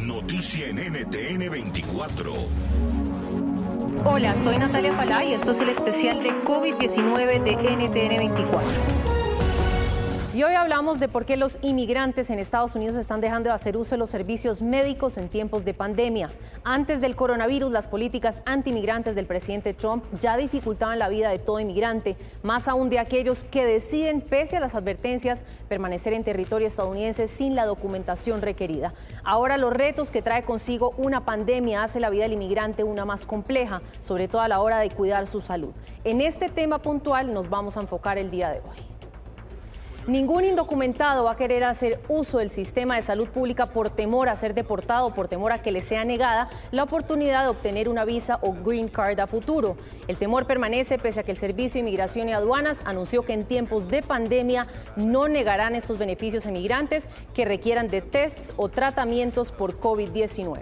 noticia en NTN 24. Hola, soy Natalia Falá y esto es el especial de COVID-19 de NTN 24. Y hoy hablamos de por qué los inmigrantes en Estados Unidos están dejando de hacer uso de los servicios médicos en tiempos de pandemia. Antes del coronavirus, las políticas anti-inmigrantes del presidente Trump ya dificultaban la vida de todo inmigrante, más aún de aquellos que deciden, pese a las advertencias, permanecer en territorio estadounidense sin la documentación requerida. Ahora los retos que trae consigo una pandemia hace la vida del inmigrante una más compleja, sobre todo a la hora de cuidar su salud. En este tema puntual nos vamos a enfocar el día de hoy. Ningún indocumentado va a querer hacer uso del sistema de salud pública por temor a ser deportado, por temor a que le sea negada la oportunidad de obtener una visa o green card a futuro. El temor permanece pese a que el Servicio de Inmigración y Aduanas anunció que en tiempos de pandemia no negarán estos beneficios a inmigrantes que requieran de tests o tratamientos por COVID-19.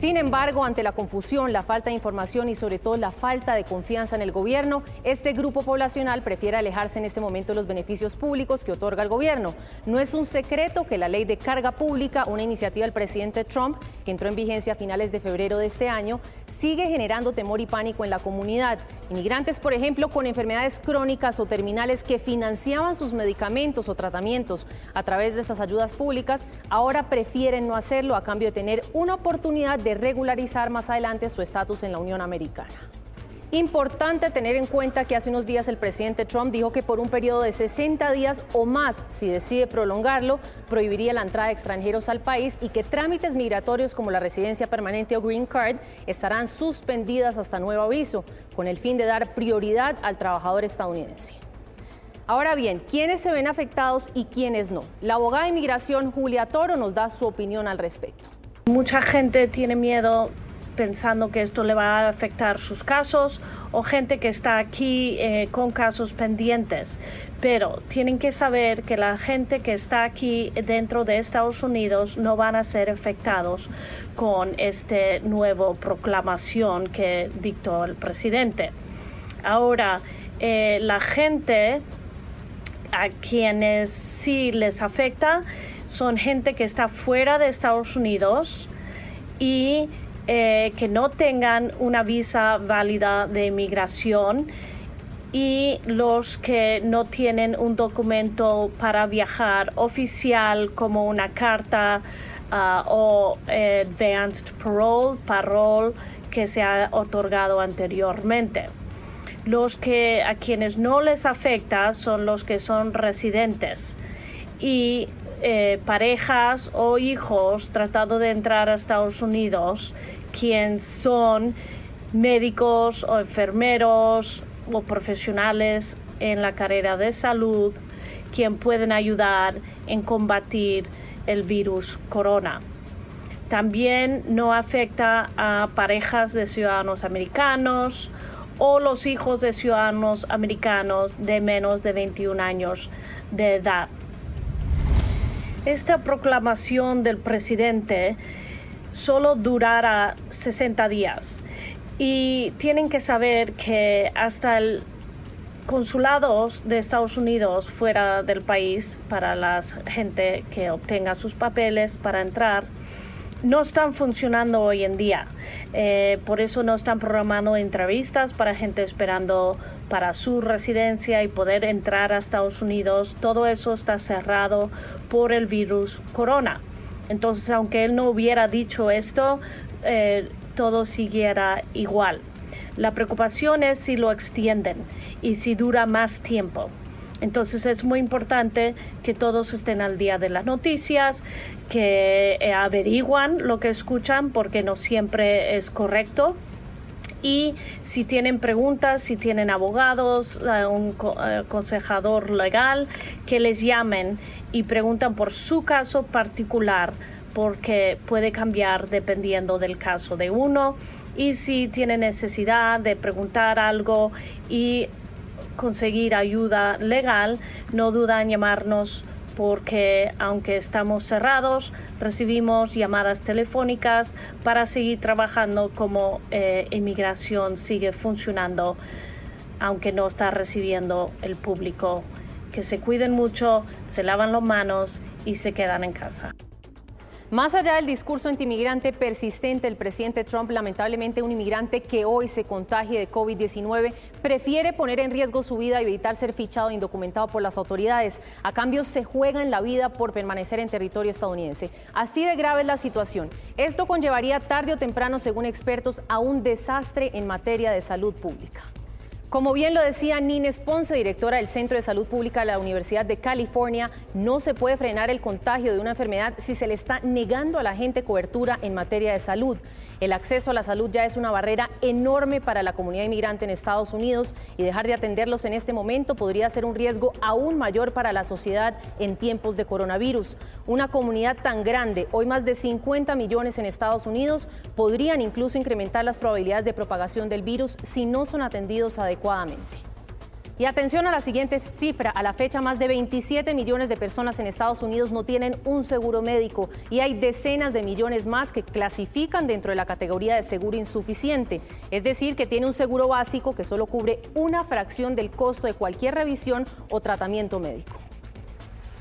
Sin embargo, ante la confusión, la falta de información y sobre todo la falta de confianza en el gobierno, este grupo poblacional prefiere alejarse en este momento de los beneficios públicos que otorga el gobierno. No es un secreto que la ley de carga pública, una iniciativa del presidente Trump que entró en vigencia a finales de febrero de este año, sigue generando temor y pánico en la comunidad. Inmigrantes, por ejemplo, con enfermedades crónicas o terminales que financiaban sus medicamentos o tratamientos a través de estas ayudas públicas, ahora prefieren no hacerlo a cambio de tener una oportunidad de regularizar más adelante su estatus en la Unión Americana. Importante tener en cuenta que hace unos días el presidente Trump dijo que por un periodo de 60 días o más, si decide prolongarlo, prohibiría la entrada de extranjeros al país y que trámites migratorios como la residencia permanente o green card estarán suspendidas hasta nuevo aviso, con el fin de dar prioridad al trabajador estadounidense. Ahora bien, ¿quiénes se ven afectados y quiénes no? La abogada de inmigración Julia Toro nos da su opinión al respecto. Mucha gente tiene miedo pensando que esto le va a afectar sus casos o gente que está aquí eh, con casos pendientes. Pero tienen que saber que la gente que está aquí dentro de Estados Unidos no van a ser afectados con esta nueva proclamación que dictó el presidente. Ahora, eh, la gente a quienes sí les afecta son gente que está fuera de Estados Unidos y eh, que no tengan una visa válida de inmigración y los que no tienen un documento para viajar oficial como una carta ah, o eh, advanced parole, parole que se ha otorgado anteriormente. Los que a quienes no les afecta son los que son residentes y eh, parejas o hijos tratando de entrar a Estados Unidos quien son médicos o enfermeros o profesionales en la carrera de salud, quien pueden ayudar en combatir el virus corona. También no afecta a parejas de ciudadanos americanos o los hijos de ciudadanos americanos de menos de 21 años de edad. Esta proclamación del presidente solo durará 60 días. Y tienen que saber que hasta el consulados de Estados Unidos fuera del país para la gente que obtenga sus papeles para entrar no están funcionando hoy en día. Eh, por eso no están programando entrevistas para gente esperando para su residencia y poder entrar a Estados Unidos. Todo eso está cerrado por el virus corona. Entonces, aunque él no hubiera dicho esto, eh, todo siguiera igual. La preocupación es si lo extienden y si dura más tiempo. Entonces es muy importante que todos estén al día de las noticias, que eh, averiguan lo que escuchan porque no siempre es correcto. Y si tienen preguntas, si tienen abogados, eh, un aconsejador legal, que les llamen y preguntan por su caso particular porque puede cambiar dependiendo del caso de uno. Y si tiene necesidad de preguntar algo y conseguir ayuda legal, no duda en llamarnos porque aunque estamos cerrados, recibimos llamadas telefónicas para seguir trabajando como eh, inmigración sigue funcionando, aunque no está recibiendo el público que se cuiden mucho, se lavan las manos y se quedan en casa. Más allá del discurso antimigrante persistente del presidente Trump, lamentablemente un inmigrante que hoy se contagie de COVID-19 prefiere poner en riesgo su vida y evitar ser fichado e indocumentado por las autoridades. A cambio, se juega en la vida por permanecer en territorio estadounidense. Así de grave es la situación. Esto conllevaría tarde o temprano, según expertos, a un desastre en materia de salud pública. Como bien lo decía Nines Ponce, directora del Centro de Salud Pública de la Universidad de California, no se puede frenar el contagio de una enfermedad si se le está negando a la gente cobertura en materia de salud. El acceso a la salud ya es una barrera enorme para la comunidad inmigrante en Estados Unidos y dejar de atenderlos en este momento podría ser un riesgo aún mayor para la sociedad en tiempos de coronavirus. Una comunidad tan grande, hoy más de 50 millones en Estados Unidos, podrían incluso incrementar las probabilidades de propagación del virus si no son atendidos Y atención a la siguiente cifra, a la fecha más de 27 millones de personas en Estados Unidos no tienen un seguro médico y hay decenas de millones más que clasifican dentro de la categoría de seguro insuficiente, es decir, que tiene un seguro básico que solo cubre una fracción del costo de cualquier revisión o tratamiento médico.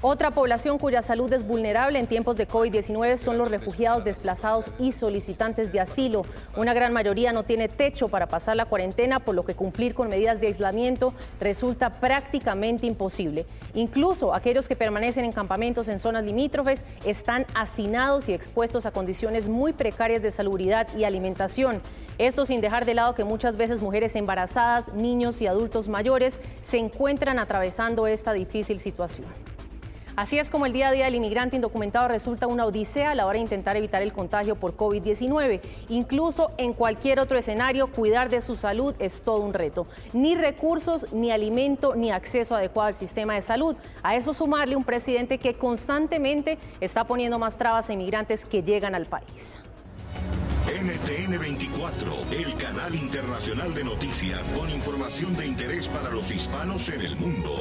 Otra población cuya salud es vulnerable en tiempos de COVID-19 son los refugiados desplazados y solicitantes de asilo. Una gran mayoría no tiene techo para pasar la cuarentena, por lo que cumplir con medidas de aislamiento resulta prácticamente imposible. Incluso aquellos que permanecen en campamentos en zonas limítrofes están hacinados y expuestos a condiciones muy precarias de salubridad y alimentación. Esto sin dejar de lado que muchas veces mujeres embarazadas, niños y adultos mayores se encuentran atravesando esta difícil situación. Así es como el día a día del inmigrante indocumentado resulta una odisea a la hora de intentar evitar el contagio por COVID-19. Incluso en cualquier otro escenario, cuidar de su salud es todo un reto. Ni recursos, ni alimento, ni acceso adecuado al sistema de salud. A eso sumarle un presidente que constantemente está poniendo más trabas a inmigrantes que llegan al país. NTN 24, el canal internacional de noticias con información de interés para los hispanos en el mundo.